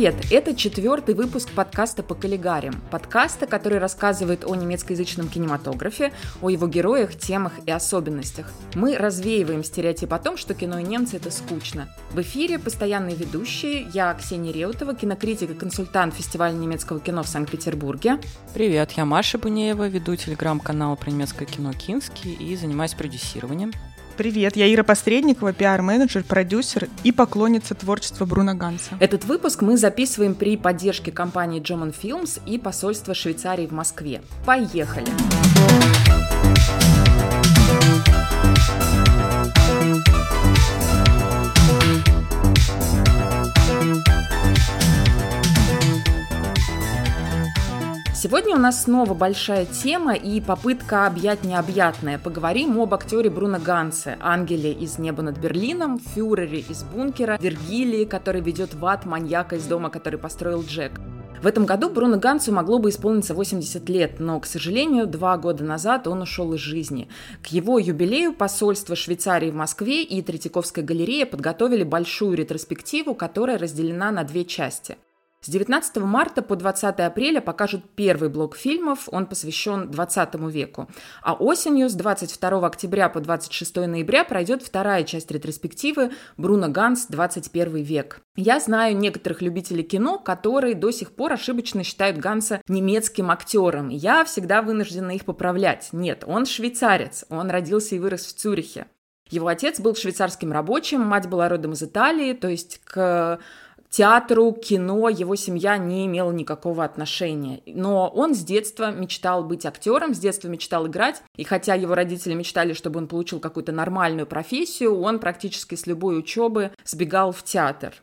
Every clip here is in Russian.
Привет! Это четвертый выпуск подкаста по каллигарям. Подкаста, который рассказывает о немецкоязычном кинематографе, о его героях, темах и особенностях. Мы развеиваем стереотип о том, что кино и немцы – это скучно. В эфире постоянные ведущие. Я Ксения Реутова, кинокритик и консультант фестиваля немецкого кино в Санкт-Петербурге. Привет, я Маша Бунеева, веду телеграм-канал про немецкое кино «Кински» и занимаюсь продюсированием. Привет, я Ира Посредникова, пиар-менеджер, продюсер и поклонница творчества Бруно Ганса. Этот выпуск мы записываем при поддержке компании German Films и посольства Швейцарии в Москве. Поехали! Сегодня у нас снова большая тема и попытка объять необъятное. Поговорим об актере Бруно Гансе, ангеле из «Неба над Берлином», фюрере из «Бункера», Вергилии, который ведет в ад маньяка из дома, который построил Джек. В этом году Бруно Гансу могло бы исполниться 80 лет, но, к сожалению, два года назад он ушел из жизни. К его юбилею посольство Швейцарии в Москве и Третьяковская галерея подготовили большую ретроспективу, которая разделена на две части – с 19 марта по 20 апреля покажут первый блок фильмов, он посвящен 20 веку. А осенью с 22 октября по 26 ноября пройдет вторая часть ретроспективы «Бруно Ганс. 21 век». Я знаю некоторых любителей кино, которые до сих пор ошибочно считают Ганса немецким актером. Я всегда вынуждена их поправлять. Нет, он швейцарец, он родился и вырос в Цюрихе. Его отец был швейцарским рабочим, мать была родом из Италии, то есть к театру, кино его семья не имела никакого отношения. Но он с детства мечтал быть актером, с детства мечтал играть. И хотя его родители мечтали, чтобы он получил какую-то нормальную профессию, он практически с любой учебы сбегал в театр.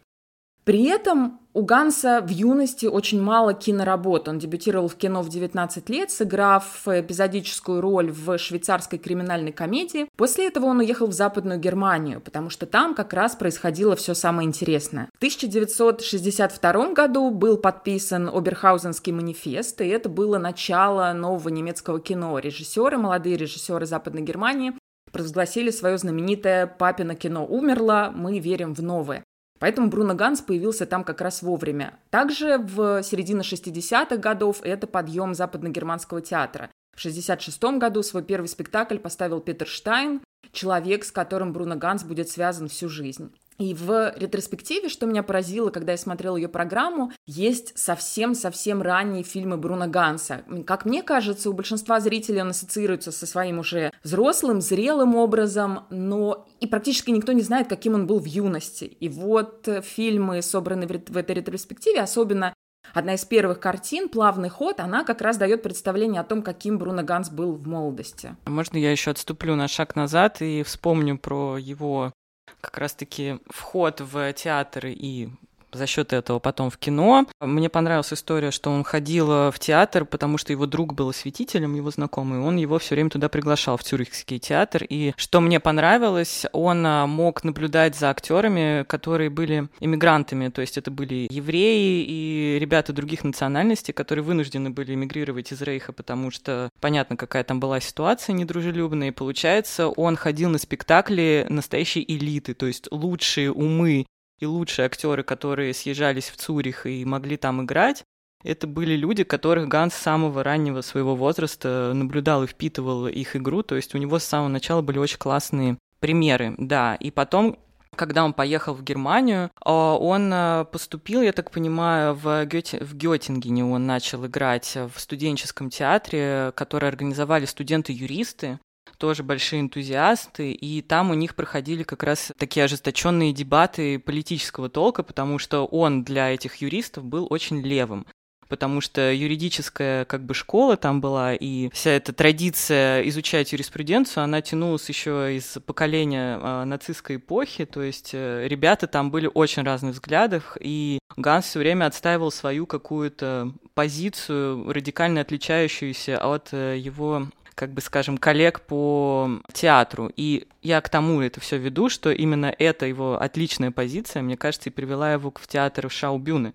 При этом у Ганса в юности очень мало киноработ. Он дебютировал в кино в 19 лет, сыграв эпизодическую роль в швейцарской криминальной комедии. После этого он уехал в Западную Германию, потому что там как раз происходило все самое интересное. В 1962 году был подписан Оберхаузенский манифест, и это было начало нового немецкого кино. Режиссеры, молодые режиссеры Западной Германии провозгласили свое знаменитое «Папино кино умерло, мы верим в новое». Поэтому Бруно Ганс появился там как раз вовремя. Также в середине 60-х годов это подъем западногерманского театра. В 1966 году свой первый спектакль поставил Питер Штайн, человек, с которым Бруно Ганс будет связан всю жизнь. И в ретроспективе, что меня поразило, когда я смотрела ее программу, есть совсем-совсем ранние фильмы Бруно Ганса. Как мне кажется, у большинства зрителей он ассоциируется со своим уже взрослым, зрелым образом, но и практически никто не знает, каким он был в юности. И вот фильмы, собранные в этой ретроспективе, особенно Одна из первых картин, «Плавный ход», она как раз дает представление о том, каким Бруно Ганс был в молодости. Можно я еще отступлю на шаг назад и вспомню про его как раз-таки вход в театры и за счет этого потом в кино. Мне понравилась история, что он ходил в театр, потому что его друг был осветителем, его знакомый, он его все время туда приглашал, в Цюрихский театр. И что мне понравилось, он а, мог наблюдать за актерами, которые были иммигрантами, то есть это были евреи и ребята других национальностей, которые вынуждены были эмигрировать из Рейха, потому что понятно, какая там была ситуация недружелюбная, и получается, он ходил на спектакли настоящей элиты, то есть лучшие умы и лучшие актеры, которые съезжались в Цюрих и могли там играть, это были люди, которых Ганс с самого раннего своего возраста наблюдал и впитывал их игру, то есть у него с самого начала были очень классные примеры, да, и потом когда он поехал в Германию, а, он а, поступил, я так понимаю, в, Гёте, в Гётингене. Он начал играть в студенческом театре, который организовали студенты-юристы тоже большие энтузиасты, и там у них проходили как раз такие ожесточенные дебаты политического толка, потому что он для этих юристов был очень левым. Потому что юридическая как бы школа там была, и вся эта традиция изучать юриспруденцию, она тянулась еще из поколения э, нацистской эпохи, то есть э, ребята там были очень разных взглядов, и Ганс все время отстаивал свою какую-то позицию, радикально отличающуюся от э, его как бы, скажем, коллег по театру. И я к тому это все веду, что именно эта его отличная позиция, мне кажется, и привела его в театр Шаубюны.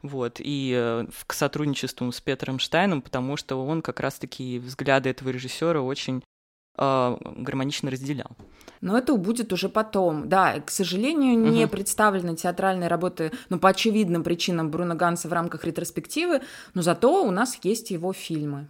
Вот, и э, к сотрудничеству с Петром Штайном, потому что он как раз-таки взгляды этого режиссера очень э, гармонично разделял. Но это будет уже потом. Да, к сожалению, не угу. представлены театральные работы, ну, по очевидным причинам Бруно Ганса в рамках ретроспективы, но зато у нас есть его фильмы.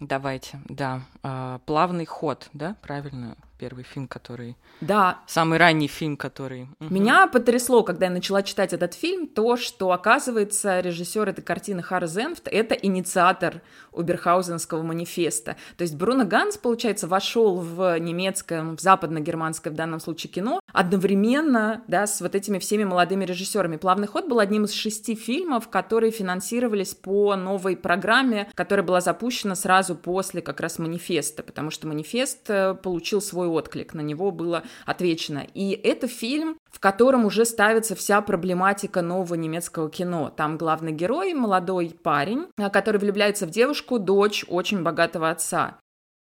Давайте, да. А, плавный ход, да, правильно? Первый фильм, который... Да. Самый ранний фильм, который... Меня потрясло, когда я начала читать этот фильм, то, что, оказывается, режиссер этой картины Харр Зенфт — это инициатор Уберхаузенского манифеста. То есть Бруно Ганс, получается, вошел в немецкое, в западно-германское в данном случае кино одновременно, да, с вот этими всеми молодыми режиссерами. «Плавный ход» был одним из шести фильмов, которые финансировались по новой программе, которая была запущена сразу после как раз манифеста, потому что манифест э, получил свой свой отклик, на него было отвечено. И это фильм, в котором уже ставится вся проблематика нового немецкого кино. Там главный герой, молодой парень, который влюбляется в девушку, дочь очень богатого отца.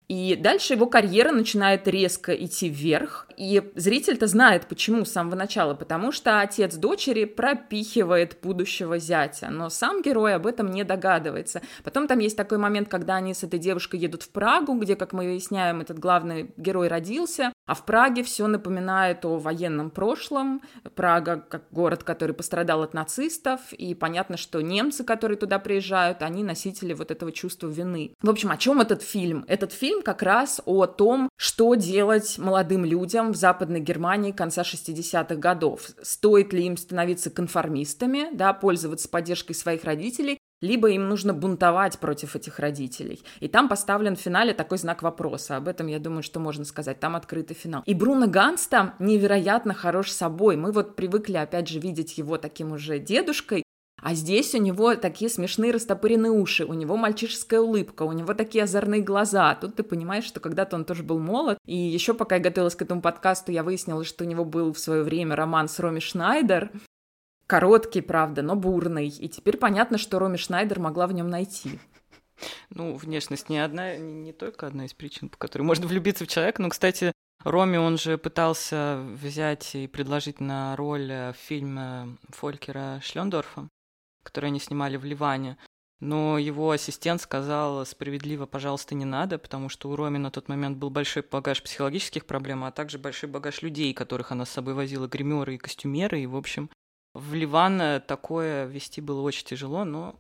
И дальше его карьера начинает резко идти вверх. И зритель-то знает, почему с самого начала. Потому что отец дочери пропихивает будущего зятя. Но сам герой об этом не догадывается. Потом там есть такой момент, когда они с этой девушкой едут в Прагу, где, как мы выясняем, этот главный герой родился. А в Праге все напоминает о военном прошлом. Прага как город, который пострадал от нацистов. И понятно, что немцы, которые туда приезжают, они носители вот этого чувства вины. В общем, о чем этот фильм? Этот фильм фильм как раз о том, что делать молодым людям в Западной Германии конца 60-х годов. Стоит ли им становиться конформистами, да, пользоваться поддержкой своих родителей, либо им нужно бунтовать против этих родителей. И там поставлен в финале такой знак вопроса. Об этом, я думаю, что можно сказать. Там открытый финал. И Бруно Ганс там невероятно хорош собой. Мы вот привыкли, опять же, видеть его таким уже дедушкой, а здесь у него такие смешные растопыренные уши, у него мальчишеская улыбка, у него такие озорные глаза. Тут ты понимаешь, что когда-то он тоже был молод. И еще пока я готовилась к этому подкасту, я выяснила, что у него был в свое время роман с Роми Шнайдер. Короткий, правда, но бурный. И теперь понятно, что Роми Шнайдер могла в нем найти. Ну, внешность не одна, не только одна из причин, по которой можно влюбиться в человека. Но, кстати, Роми, он же пытался взять и предложить на роль в фильме Фолькера Шлендорфа который они снимали в Ливане. Но его ассистент сказал справедливо, пожалуйста, не надо, потому что у Роми на тот момент был большой багаж психологических проблем, а также большой багаж людей, которых она с собой возила, гримеры и костюмеры. И, в общем, в Ливан такое вести было очень тяжело, но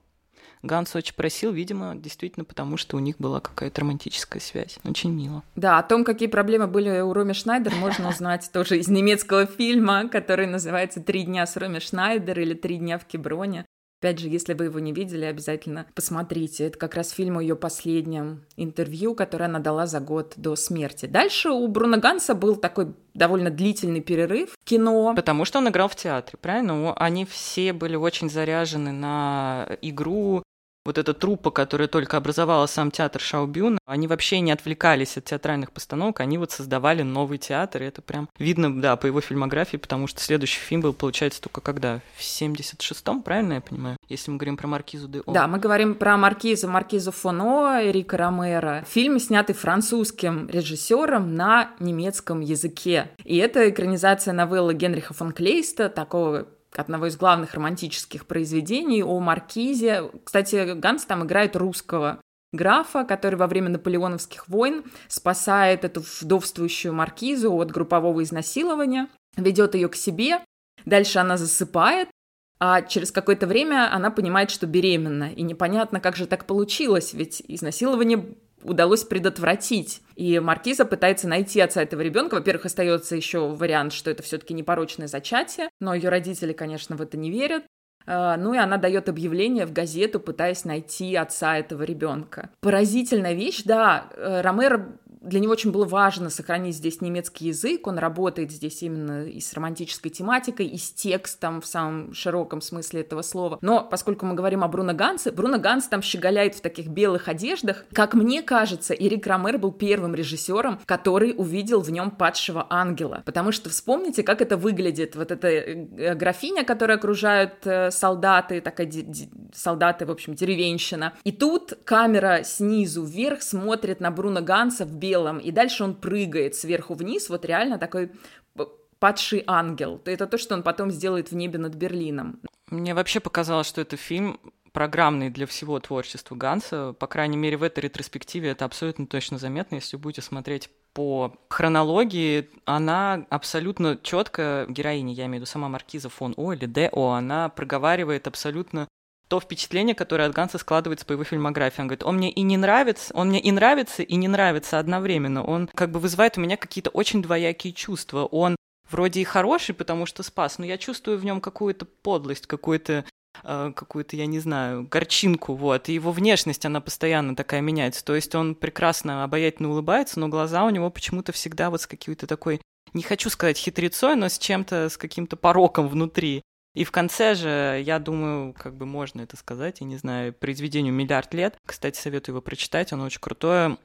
Ганс очень просил, видимо, действительно потому, что у них была какая-то романтическая связь. Очень мило. Да, о том, какие проблемы были у Роми Шнайдер, можно узнать тоже из немецкого фильма, который называется «Три дня с Роми Шнайдер» или «Три дня в Кеброне». Опять же, если вы его не видели, обязательно посмотрите. Это как раз фильм о ее последнем интервью, которое она дала за год до смерти. Дальше у Бруно Ганса был такой довольно длительный перерыв в кино. Потому что он играл в театре, правильно? Они все были очень заряжены на игру, вот эта труппа, которая только образовала сам театр Шаубюн, они вообще не отвлекались от театральных постановок, они вот создавали новый театр, и это прям видно, да, по его фильмографии, потому что следующий фильм был, получается, только когда? В 76-м, правильно я понимаю? Если мы говорим про Маркизу де О. Да, мы говорим про Маркизу, Маркизу Фоно, Эрика Ромеро. Фильм, снятый французским режиссером на немецком языке. И это экранизация новеллы Генриха фон Клейста, такого одного из главных романтических произведений о Маркизе. Кстати, Ганс там играет русского графа, который во время наполеоновских войн спасает эту вдовствующую маркизу от группового изнасилования, ведет ее к себе, дальше она засыпает, а через какое-то время она понимает, что беременна, и непонятно, как же так получилось, ведь изнасилование удалось предотвратить. И Маркиза пытается найти отца этого ребенка. Во-первых, остается еще вариант, что это все-таки непорочное зачатие, но ее родители, конечно, в это не верят. А, ну и она дает объявление в газету, пытаясь найти отца этого ребенка. Поразительная вещь, да. Э, Ромеро для него очень было важно сохранить здесь немецкий язык, он работает здесь именно и с романтической тематикой, и с текстом в самом широком смысле этого слова. Но поскольку мы говорим о Бруно Гансе, Бруно Ганс там щеголяет в таких белых одеждах. Как мне кажется, Эрик Ромер был первым режиссером, который увидел в нем падшего ангела. Потому что вспомните, как это выглядит. Вот эта э, графиня, которая окружают э, солдаты, такая солдаты, в общем, деревенщина. И тут камера снизу вверх смотрит на Бруно Ганса в белом белом, и дальше он прыгает сверху вниз, вот реально такой падший ангел. Это то, что он потом сделает в небе над Берлином. Мне вообще показалось, что это фильм программный для всего творчества Ганса. По крайней мере, в этой ретроспективе это абсолютно точно заметно. Если будете смотреть по хронологии, она абсолютно четко, героиня, я имею в виду сама Маркиза фон О или Д.О., она проговаривает абсолютно то впечатление, которое от Ганса складывается по его фильмографии. Он говорит, он мне и не нравится, он мне и нравится, и не нравится одновременно. Он как бы вызывает у меня какие-то очень двоякие чувства. Он вроде и хороший, потому что спас, но я чувствую в нем какую-то подлость, какую-то э, какую-то, я не знаю, горчинку, вот, и его внешность, она постоянно такая меняется, то есть он прекрасно, обаятельно улыбается, но глаза у него почему-то всегда вот с какой-то такой, не хочу сказать хитрецой, но с чем-то, с каким-то пороком внутри. И в конце же, я думаю, как бы можно это сказать, я не знаю, произведению «Миллиард лет», кстати, советую его прочитать, оно очень крутое,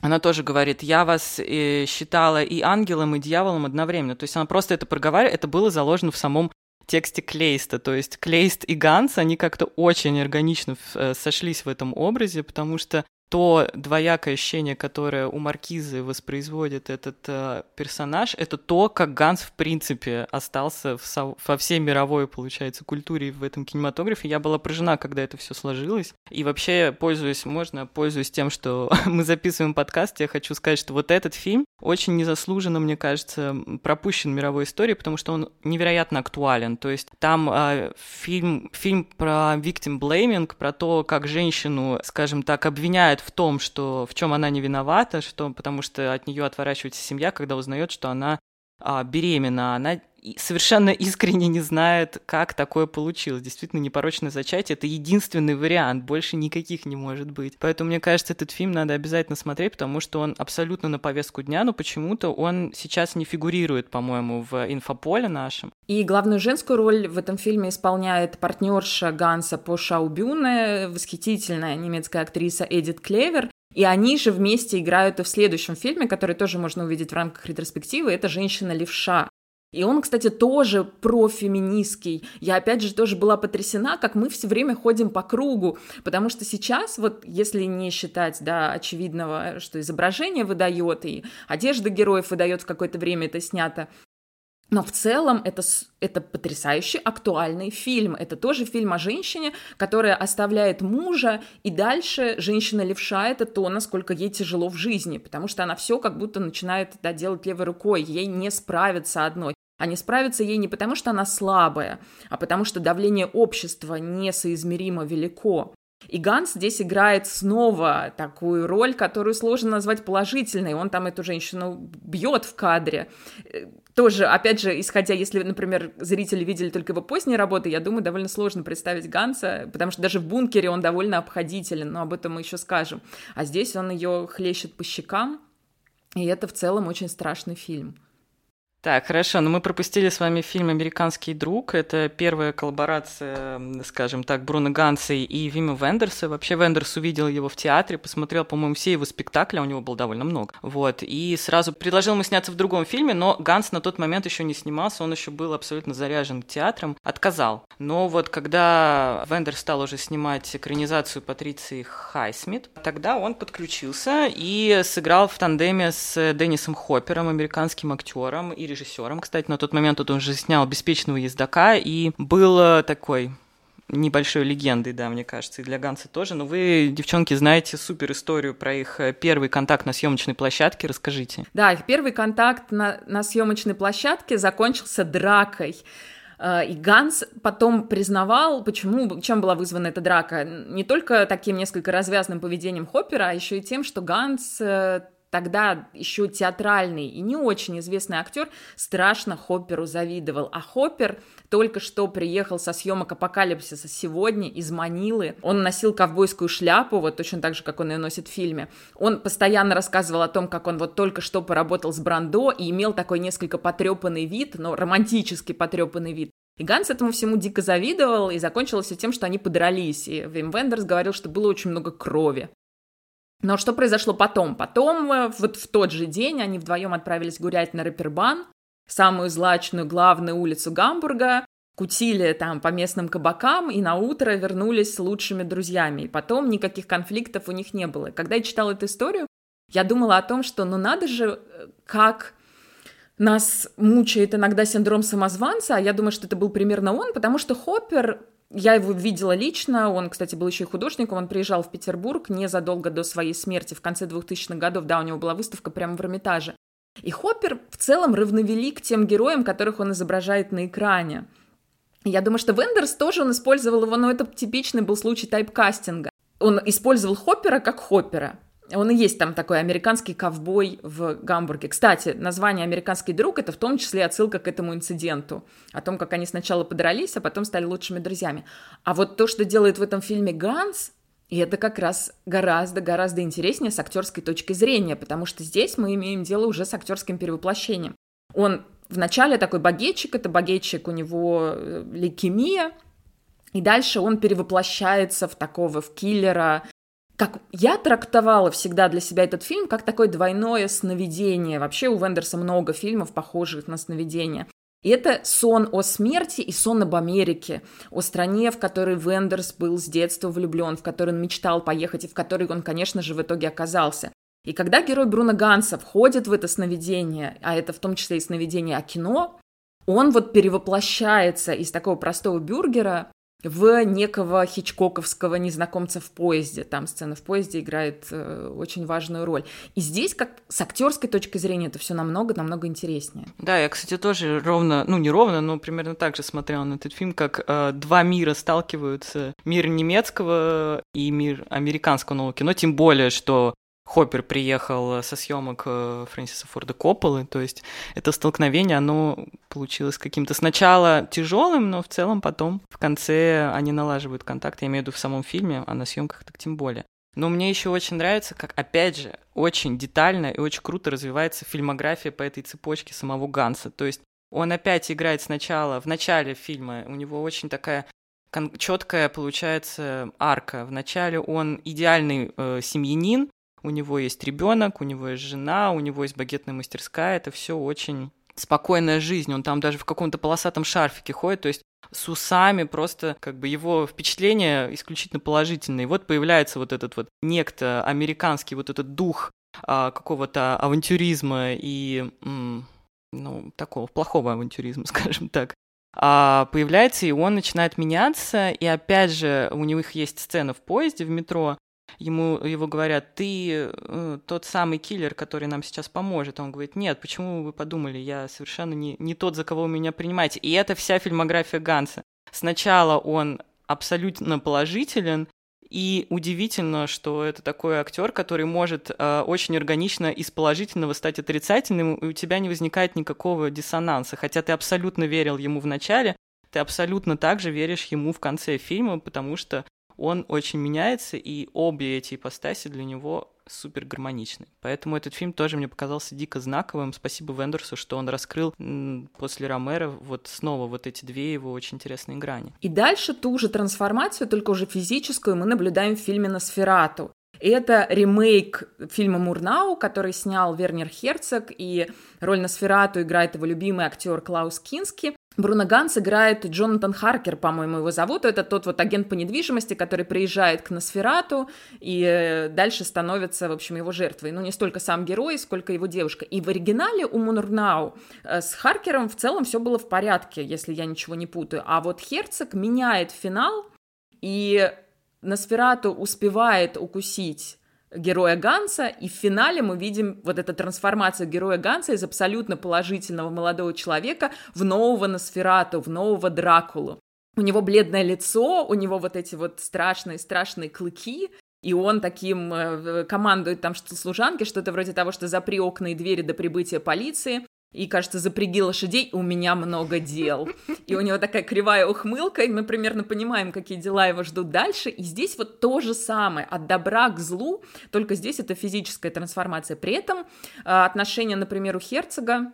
она тоже говорит, я вас э, считала и ангелом, и дьяволом одновременно. То есть она просто это проговаривает, это было заложено в самом тексте Клейста. То есть Клейст и Ганц, они как-то очень органично э, сошлись в этом образе, потому что то двоякое ощущение, которое у Маркизы воспроизводит этот э, персонаж, это то, как Ганц в принципе остался в со- во всей мировой, получается, культуре в этом кинематографе. Я была поражена, когда это все сложилось. И вообще, пользуясь, можно, пользуясь тем, что мы записываем подкаст, я хочу сказать, что вот этот фильм очень незаслуженно, мне кажется, пропущен мировой истории, потому что он невероятно актуален. То есть там э, фильм, фильм про victim blaming, про то, как женщину, скажем так, обвиняют в том, что в чем она не виновата, что, потому что от нее отворачивается семья, когда узнает, что она а, беременна. Она совершенно искренне не знает, как такое получилось. Действительно, непорочное зачатие — это единственный вариант, больше никаких не может быть. Поэтому, мне кажется, этот фильм надо обязательно смотреть, потому что он абсолютно на повестку дня, но почему-то он сейчас не фигурирует, по-моему, в инфополе нашем. И главную женскую роль в этом фильме исполняет партнерша Ганса по Шаубюне, восхитительная немецкая актриса Эдит Клевер, и они же вместе играют и в следующем фильме, который тоже можно увидеть в рамках ретроспективы, это «Женщина-левша». И он, кстати, тоже профеминистский. Я, опять же, тоже была потрясена, как мы все время ходим по кругу, потому что сейчас, вот если не считать, да, очевидного, что изображение выдает, и одежда героев выдает в какое-то время это снято, но в целом это, это потрясающий актуальный фильм. Это тоже фильм о женщине, которая оставляет мужа, и дальше женщина левша это то, насколько ей тяжело в жизни, потому что она все как будто начинает да, делать левой рукой, ей не справиться одной. А не справиться ей не потому, что она слабая, а потому что давление общества несоизмеримо велико. И Ганс здесь играет снова такую роль, которую сложно назвать положительной. Он там эту женщину бьет в кадре. Э, тоже, опять же, исходя, если, например, зрители видели только его поздние работы, я думаю, довольно сложно представить Ганца, потому что даже в бункере он довольно обходителен, но об этом мы еще скажем. А здесь он ее хлещет по щекам, и это в целом очень страшный фильм. Так, хорошо, но мы пропустили с вами фильм «Американский друг». Это первая коллаборация, скажем так, Бруно Ганца и Вима Вендерса. Вообще Вендерс увидел его в театре, посмотрел, по-моему, все его спектакли, а у него было довольно много. Вот, и сразу предложил ему сняться в другом фильме, но Ганц на тот момент еще не снимался, он еще был абсолютно заряжен театром, отказал. Но вот когда Вендерс стал уже снимать экранизацию Патриции Хайсмит, тогда он подключился и сыграл в тандеме с Деннисом Хоппером, американским актером, и режиссером, кстати, на тот момент он уже снял «Беспечного ездока» и был э, такой небольшой легендой, да, мне кажется, и для Ганса тоже. Но вы, девчонки, знаете супер историю про их э, первый контакт на съемочной площадке. Расскажите. Да, их первый контакт на, на съемочной площадке закончился дракой. Э, и Ганс потом признавал, почему, чем была вызвана эта драка. Не только таким несколько развязным поведением Хоппера, а еще и тем, что Ганс тогда еще театральный и не очень известный актер страшно Хопперу завидовал. А Хоппер только что приехал со съемок «Апокалипсиса» сегодня из Манилы. Он носил ковбойскую шляпу, вот точно так же, как он ее носит в фильме. Он постоянно рассказывал о том, как он вот только что поработал с Брандо и имел такой несколько потрепанный вид, но романтически потрепанный вид. И Ганс этому всему дико завидовал, и закончилось все тем, что они подрались. И Вим Вендерс говорил, что было очень много крови. Но что произошло потом? Потом, э, вот в тот же день, они вдвоем отправились гулять на Рэпербан, самую злачную главную улицу Гамбурга, кутили там по местным кабакам и на утро вернулись с лучшими друзьями. И потом никаких конфликтов у них не было. Когда я читала эту историю, я думала о том, что ну надо же, э, как нас мучает иногда синдром самозванца, а я думаю, что это был примерно он, потому что Хоппер Я его видела лично, он, кстати, был еще и художником, он приезжал в Петербург незадолго до своей смерти, в конце 2000-х годов, да, у него была выставка прямо в Эрмитаже. И Хоппер в целом равновелик тем героям, которых он изображает на экране. Я думаю, что Вендерс тоже он использовал его, но это типичный был случай тайпкастинга. Он использовал Хоппера как Хоппера. Он и есть там такой американский ковбой в Гамбурге. Кстати, название «Американский друг» — это в том числе отсылка к этому инциденту. О том, как они сначала подрались, а потом стали лучшими друзьями. А вот то, что делает в этом фильме Ганс, и это как раз гораздо-гораздо интереснее с актерской точки зрения, потому что здесь мы имеем дело уже с актерским перевоплощением. Он вначале такой багетчик, это багетчик, у него э, лейкемия, и дальше он перевоплощается в такого, в киллера, как я трактовала всегда для себя этот фильм как такое двойное сновидение. Вообще у Вендерса много фильмов, похожих на сновидение. И это сон о смерти и сон об Америке, о стране, в которой Вендерс был с детства влюблен, в которой он мечтал поехать и в которой он, конечно же, в итоге оказался. И когда герой Бруно Ганса входит в это сновидение, а это в том числе и сновидение о кино, он вот перевоплощается из такого простого бюргера в некого хичкоковского незнакомца в поезде. Там сцена в поезде играет э, очень важную роль. И здесь, как с актерской точки зрения, это все намного-намного интереснее. Да, я, кстати, тоже ровно, ну не ровно, но примерно так же смотрела на этот фильм, как э, два мира сталкиваются. Мир немецкого и мир американского нового кино. Тем более, что Хоппер приехал со съемок э, Фрэнсиса Форда Копполы, то есть это столкновение, оно получилось каким-то сначала тяжелым, но в целом потом в конце они налаживают контакт, я имею в виду в самом фильме, а на съемках так тем более. Но мне еще очень нравится, как, опять же, очень детально и очень круто развивается фильмография по этой цепочке самого Ганса. То есть он опять играет сначала, в начале фильма, у него очень такая четкая получается арка. Вначале он идеальный э, семьянин, у него есть ребенок, у него есть жена, у него есть багетная мастерская, это все очень спокойная жизнь, он там даже в каком-то полосатом шарфике ходит, то есть с усами просто как бы его впечатление исключительно положительное. И вот появляется вот этот вот некто американский вот этот дух а, какого-то авантюризма и ну такого плохого авантюризма, скажем так. А, появляется, и он начинает меняться, и опять же у них есть сцена в поезде в метро, ему его говорят, ты э, тот самый киллер, который нам сейчас поможет. Он говорит, нет, почему вы подумали, я совершенно не, не тот, за кого вы меня принимаете. И это вся фильмография Ганса. Сначала он абсолютно положителен, и удивительно, что это такой актер, который может э, очень органично из положительного стать отрицательным, и у тебя не возникает никакого диссонанса. Хотя ты абсолютно верил ему в начале, ты абсолютно также веришь ему в конце фильма, потому что он очень меняется, и обе эти ипостаси для него супер гармоничны. Поэтому этот фильм тоже мне показался дико знаковым. Спасибо Вендерсу, что он раскрыл после Ромера вот снова вот эти две его очень интересные грани. И дальше ту же трансформацию, только уже физическую, мы наблюдаем в фильме «Носферату». Это ремейк фильма «Мурнау», который снял Вернер Херцог, и роль Носферату играет его любимый актер Клаус Кински. Бруно Ганс играет Джонатан Харкер, по-моему, его зовут. Это тот вот агент по недвижимости, который приезжает к Носферату и э, дальше становится, в общем, его жертвой. Ну, не столько сам герой, сколько его девушка. И в оригинале у Мунурнау э, с Харкером в целом все было в порядке, если я ничего не путаю. А вот Херцог меняет финал, и Носферату успевает укусить героя Ганса, и в финале мы видим вот эту трансформацию героя Ганса из абсолютно положительного молодого человека в нового Носферату, в нового Дракулу. У него бледное лицо, у него вот эти вот страшные-страшные клыки, и он таким э, командует там что служанки, что-то вроде того, что запри окна и двери до прибытия полиции и, кажется, запряги лошадей, у меня много дел. И у него такая кривая ухмылка, и мы примерно понимаем, какие дела его ждут дальше. И здесь вот то же самое, от добра к злу, только здесь это физическая трансформация. При этом а, отношения, например, у Херцога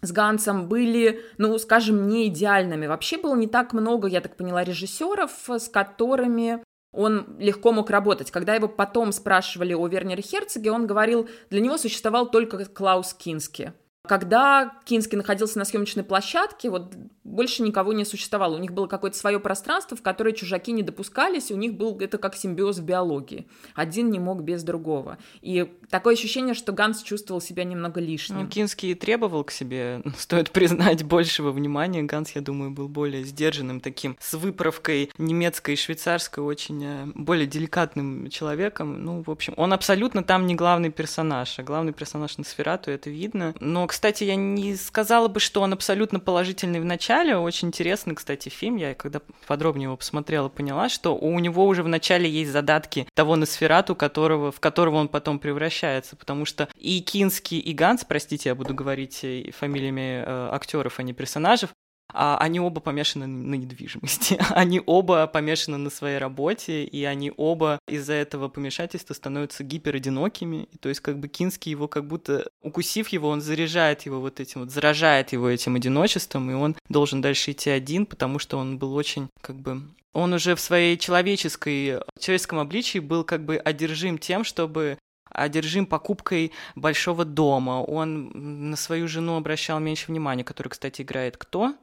с Гансом были, ну, скажем, не идеальными. Вообще было не так много, я так поняла, режиссеров, с которыми он легко мог работать. Когда его потом спрашивали о Вернере Херцоге, он говорил, для него существовал только Клаус Кински. Когда Кински находился на съемочной площадке, вот больше никого не существовало. У них было какое-то свое пространство, в которое чужаки не допускались, у них был это как симбиоз в биологии. Один не мог без другого. И такое ощущение, что Ганс чувствовал себя немного лишним. Ну, Кинский требовал к себе, стоит признать, большего внимания. Ганс, я думаю, был более сдержанным таким, с выправкой немецкой и швейцарской, очень э, более деликатным человеком. Ну, в общем, он абсолютно там не главный персонаж, а главный персонаж на Сферату, это видно. Но, кстати, я не сказала бы, что он абсолютно положительный в начале. Очень интересный, кстати, фильм. Я когда подробнее его посмотрела, поняла, что у него уже в начале есть задатки того Носферату, которого, в которого он потом превращается. Потому что и Кинский, и Ганс, простите, я буду говорить фамилиями э, актеров, а не персонажей, они оба помешаны на недвижимости, они оба помешаны на своей работе, и они оба из-за этого помешательства становятся гиперодинокими. То есть как бы Кинский его как будто, укусив его, он заряжает его вот этим вот, заражает его этим одиночеством, и он должен дальше идти один, потому что он был очень как бы он уже в своей человеческой, человеческом обличии был как бы одержим тем, чтобы одержим покупкой большого дома. Он на свою жену обращал меньше внимания, которую, кстати, играет кто?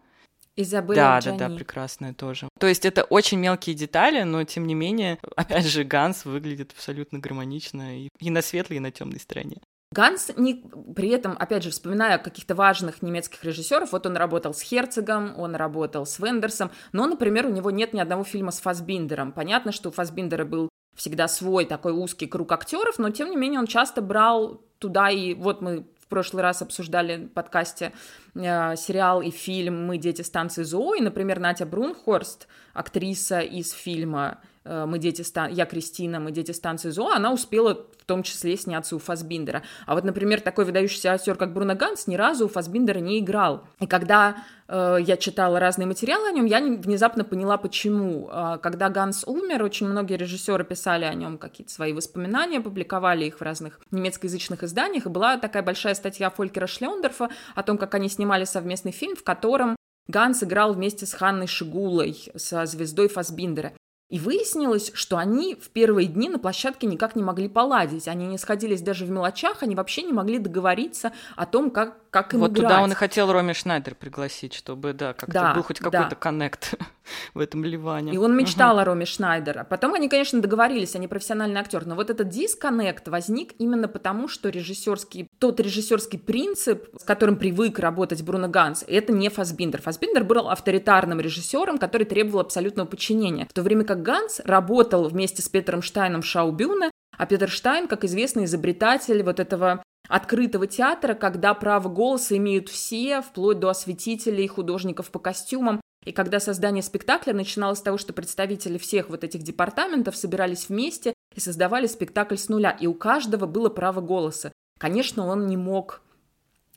Изабель Да, Джани. да, да, прекрасная тоже. То есть это очень мелкие детали, но тем не менее, опять же, Ганс выглядит абсолютно гармонично и, и на светлой, и на темной стороне. Ганс, не, при этом, опять же, вспоминая каких-то важных немецких режиссеров, вот он работал с Херцогом, он работал с Вендерсом, но, например, у него нет ни одного фильма с Фасбиндером. Понятно, что у Фасбиндера был всегда свой такой узкий круг актеров, но, тем не менее, он часто брал туда и вот мы в прошлый раз обсуждали в подкасте э, сериал и фильм «Мы дети станции Зоо», и, например, Натя Брунхорст, актриса из фильма мы дети стан... я Кристина, мы дети станции ЗО, она успела в том числе сняться у Фасбиндера. А вот, например, такой выдающийся актер, как Бруно Ганс, ни разу у Фасбиндера не играл. И когда э, я читала разные материалы о нем, я внезапно поняла, почему. Э, когда Ганс умер, очень многие режиссеры писали о нем какие-то свои воспоминания, публиковали их в разных немецкоязычных изданиях, и была такая большая статья Фолькера Шлендорфа о том, как они снимали совместный фильм, в котором Ганс играл вместе с Ханной Шигулой, со звездой Фасбиндера. И выяснилось, что они в первые дни на площадке никак не могли поладить. Они не сходились даже в мелочах, они вообще не могли договориться о том, как, как им Вот играть. туда он и хотел Роми Шнайдер пригласить, чтобы, да, как-то Да, был хоть да. какой-то коннект в этом ливане. И он мечтал о Роме Шнайдера. Потом они, конечно, договорились, они профессиональный актер. Но вот этот дисконнект возник именно потому, что режиссерский, тот режиссерский принцип, с которым привык работать Бруно Ганс, это не Фасбиндер. Фасбиндер был авторитарным режиссером, который требовал абсолютного подчинения. В то время как Ганс работал вместе с Петером Штайном в Шаубюне, а Петер Штайн, как известный изобретатель вот этого открытого театра, когда право голоса имеют все, вплоть до осветителей, художников по костюмам. И когда создание спектакля начиналось с того, что представители всех вот этих департаментов собирались вместе и создавали спектакль с нуля, и у каждого было право голоса. Конечно, он не мог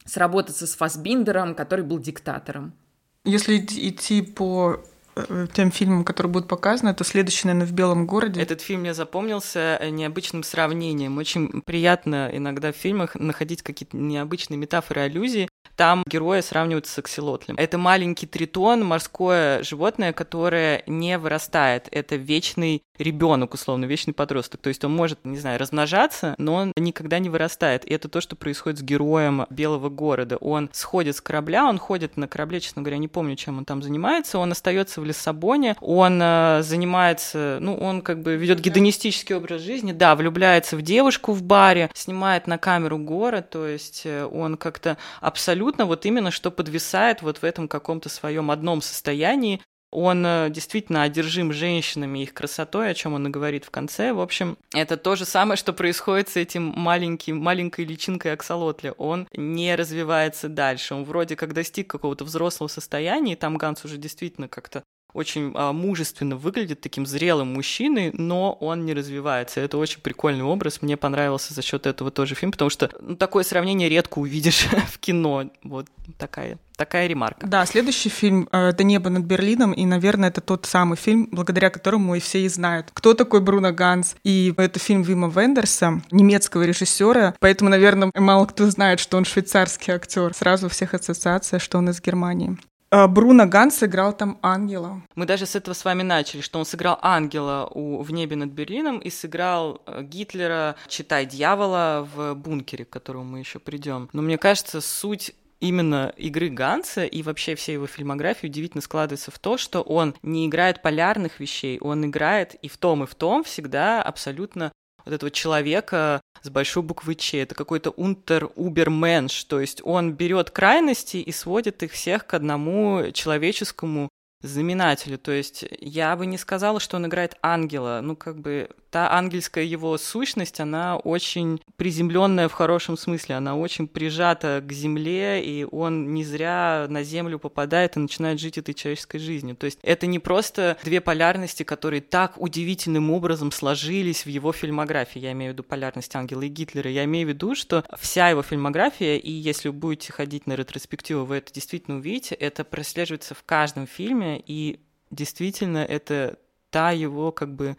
сработаться с Фасбиндером, который был диктатором. Если идти по э, тем фильмам, которые будут показаны, то следующий, наверное, в «Белом городе». Этот фильм мне запомнился э, необычным сравнением. Очень приятно иногда в фильмах находить какие-то необычные метафоры, аллюзии. Там герои сравниваются с акселотлем. Это маленький тритон, морское животное, которое не вырастает. Это вечный ребенок, условно, вечный подросток. То есть он может, не знаю, размножаться, но он никогда не вырастает. И это то, что происходит с героем Белого города. Он сходит с корабля, он ходит на корабле, честно говоря, не помню, чем он там занимается. Он остается в Лиссабоне, он э, занимается, ну, он как бы ведет гедонистический образ жизни, да, влюбляется в девушку в баре, снимает на камеру город, то есть э, он как-то абсолютно вот именно что подвисает вот в этом каком-то своем одном состоянии, он э, действительно одержим женщинами, их красотой, о чем он и говорит в конце. В общем, это то же самое, что происходит с этим маленьким, маленькой личинкой аксолотля. Он не развивается дальше. Он вроде как достиг какого-то взрослого состояния, и там Ганс уже действительно как-то очень а, мужественно выглядит таким зрелым мужчиной, но он не развивается. Это очень прикольный образ. Мне понравился за счет этого тоже фильм, потому что ну, такое сравнение редко увидишь в кино. Вот такая, такая ремарка. Да, следующий фильм э, «Это небо над Берлином», и, наверное, это тот самый фильм, благодаря которому и все и знают, кто такой Бруно Ганс. И это фильм Вима Вендерса, немецкого режиссера, поэтому, наверное, мало кто знает, что он швейцарский актер. Сразу у всех ассоциация, что он из Германии. Э, Бруно Ганс сыграл там ангела. Мы даже с этого с вами начали, что он сыграл ангела у, в небе над Берлином и сыграл э, Гитлера, читай, дьявола в бункере, к которому мы еще придем. Но мне кажется, суть именно игры Ганса и вообще всей его фильмографии удивительно складывается в то, что он не играет полярных вещей, он играет и в том, и в том всегда абсолютно вот этого человека с большой буквы Ч. Это какой-то унтер-уберменш, то есть он берет крайности и сводит их всех к одному человеческому знаменателю. То есть я бы не сказала, что он играет ангела. Ну, как бы та ангельская его сущность, она очень приземленная в хорошем смысле, она очень прижата к земле, и он не зря на землю попадает и начинает жить этой человеческой жизнью. То есть это не просто две полярности, которые так удивительным образом сложились в его фильмографии. Я имею в виду полярность Ангела и Гитлера. Я имею в виду, что вся его фильмография, и если вы будете ходить на ретроспективу, вы это действительно увидите, это прослеживается в каждом фильме, и действительно это та его как бы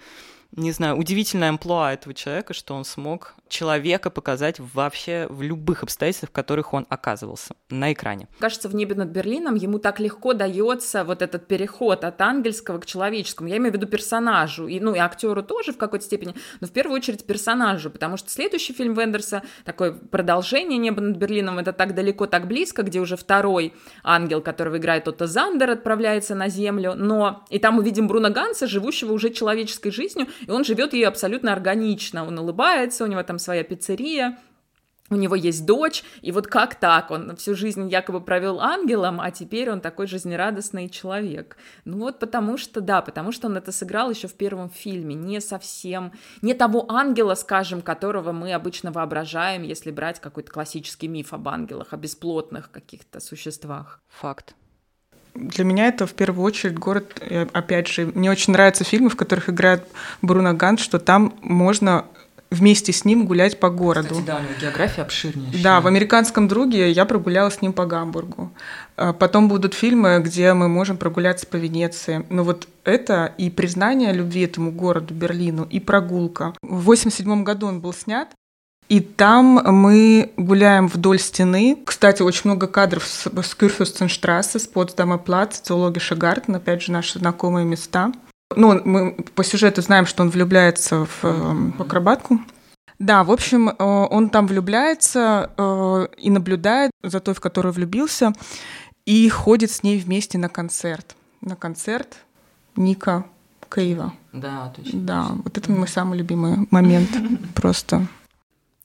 не знаю, удивительная амплуа этого человека, что он смог человека показать вообще в любых обстоятельствах, в которых он оказывался на экране. Кажется, в «Небе над Берлином» ему так легко дается вот этот переход от ангельского к человеческому. Я имею в виду персонажу, и, ну и актеру тоже в какой-то степени, но в первую очередь персонажу, потому что следующий фильм Вендерса, такое продолжение «Небо над Берлином», это так далеко, так близко, где уже второй ангел, которого играет Отто Зандер, отправляется на Землю, но и там увидим Бруно Ганса, живущего уже человеческой жизнью, и он живет ей абсолютно органично. Он улыбается, у него там своя пиццерия, у него есть дочь, и вот как так? Он всю жизнь якобы провел ангелом, а теперь он такой жизнерадостный человек. Ну вот потому что, да, потому что он это сыграл еще в первом фильме, не совсем, не того ангела, скажем, которого мы обычно воображаем, если брать какой-то классический миф об ангелах, о бесплотных каких-то существах. Факт. Для меня это в первую очередь город, э, опять же, мне очень нравятся фильмы, в которых играет Бруно Гант, что там можно вместе с ним гулять по городу. Кстати, да, у него география обширнее. Да, в «Американском друге» я прогуляла с ним по Гамбургу. А потом будут фильмы, где мы можем прогуляться по Венеции. Но вот это и признание любви этому городу, Берлину, и прогулка. В 87 году он был снят, и там мы гуляем вдоль стены. Кстати, очень много кадров с, с Кюрфюстенштрассе, с Потсдама Плац, Зоологиша Гартен, опять же, наши знакомые места. Ну, мы по сюжету знаем, что он влюбляется в, в э, акробатку. Да, в общем, э, он там влюбляется э, и наблюдает за той, в которую влюбился, и ходит с ней вместе на концерт. На концерт Ника Кейва. Да, точно. Да, вот это мой самый любимый момент просто.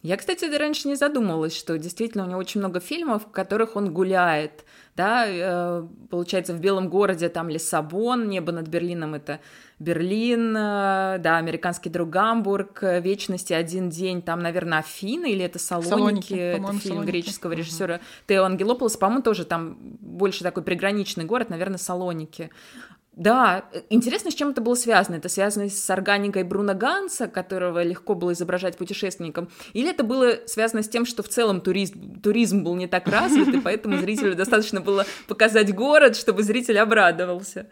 Я, кстати, раньше не задумывалась, что действительно у него очень много фильмов, в которых он гуляет, да, э, получается, в Белом городе там Лиссабон, небо над Берлином это Берлин, э, да, американский друг Гамбург, Вечности один день, там, наверное, Афины или это Салоники, Салоники это фильм Салоники. греческого режиссера угу. Тео Ангелополос, по-моему, тоже там больше такой приграничный город, наверное, Салоники. Да, интересно, с чем это было связано. Это связано с органикой Бруно Ганса, которого легко было изображать путешественником, или это было связано с тем, что в целом туризм, туризм был не так развит, и поэтому зрителю достаточно было показать город, чтобы зритель обрадовался.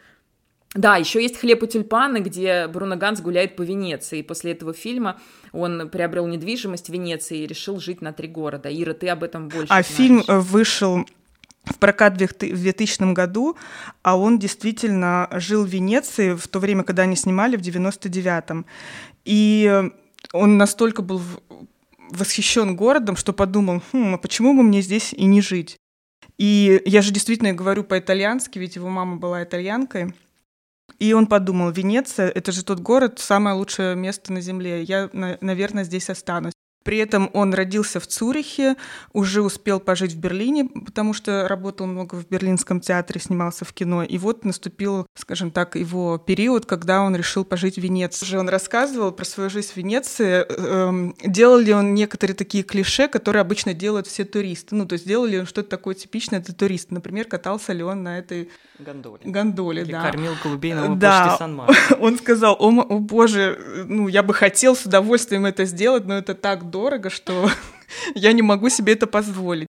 Да, еще есть «Хлеб и тюльпаны», где Бруно Ганс гуляет по Венеции. И после этого фильма он приобрел недвижимость в Венеции и решил жить на три города. Ира, ты об этом больше А знаешь. фильм вышел в прокат в 2000 году, а он действительно жил в Венеции в то время, когда они снимали, в 99-м. И он настолько был восхищен городом, что подумал, хм, а почему бы мне здесь и не жить? И я же действительно говорю по-итальянски, ведь его мама была итальянкой. И он подумал, Венеция — это же тот город, самое лучшее место на Земле. Я, наверное, здесь останусь. При этом он родился в Цюрихе, уже успел пожить в Берлине, потому что работал много в Берлинском театре, снимался в кино. И вот наступил, скажем так, его период, когда он решил пожить в Венеции. Уже он рассказывал про свою жизнь в Венеции. Эм, делал ли он некоторые такие клише, которые обычно делают все туристы? Ну, то есть делал ли он что-то такое типичное для туриста? Например, катался ли он на этой гондоле? Гондоле, Или да. кормил голубей на да. сан Он сказал, о, о боже, ну, я бы хотел с удовольствием это сделать, но это так дорого, что я не могу себе это позволить.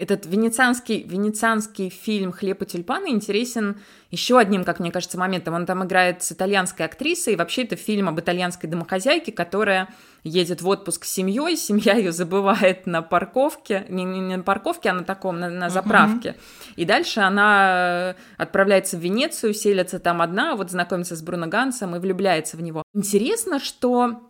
Этот венецианский, венецианский фильм «Хлеб и тюльпаны» интересен еще одним, как мне кажется, моментом. Он там играет с итальянской актрисой, и вообще это фильм об итальянской домохозяйке, которая едет в отпуск с семьей, семья ее забывает на парковке, не, не на парковке, а на таком, на, на заправке. Uh-huh. И дальше она отправляется в Венецию, селится там одна, вот знакомится с Бруно Гансом и влюбляется в него. Интересно, что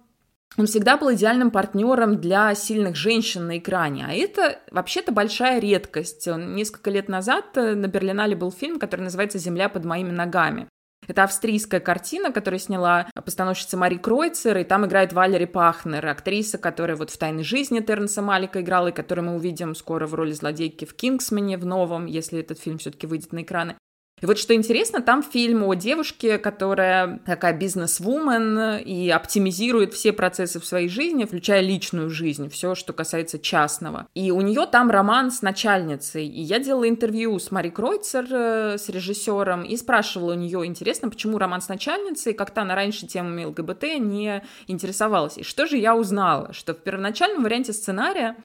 он всегда был идеальным партнером для сильных женщин на экране. А это вообще-то большая редкость. Несколько лет назад э, на Берлинале был фильм, который называется «Земля под моими ногами». Это австрийская картина, которую сняла постановщица Мари Кройцер, и там играет Валери Пахнер, актриса, которая вот в «Тайной жизни» Тернса Малика играла, и которую мы увидим скоро в роли злодейки в «Кингсмане» в новом, если этот фильм все-таки выйдет на экраны. И вот что интересно, там фильм о девушке, которая такая бизнес-вумен и оптимизирует все процессы в своей жизни, включая личную жизнь, все, что касается частного. И у нее там роман с начальницей. И я делала интервью с Мари Кройцер, э, с режиссером, и спрашивала у нее, интересно, почему роман с начальницей, как-то она раньше темами ЛГБТ не интересовалась. И что же я узнала? Что в первоначальном варианте сценария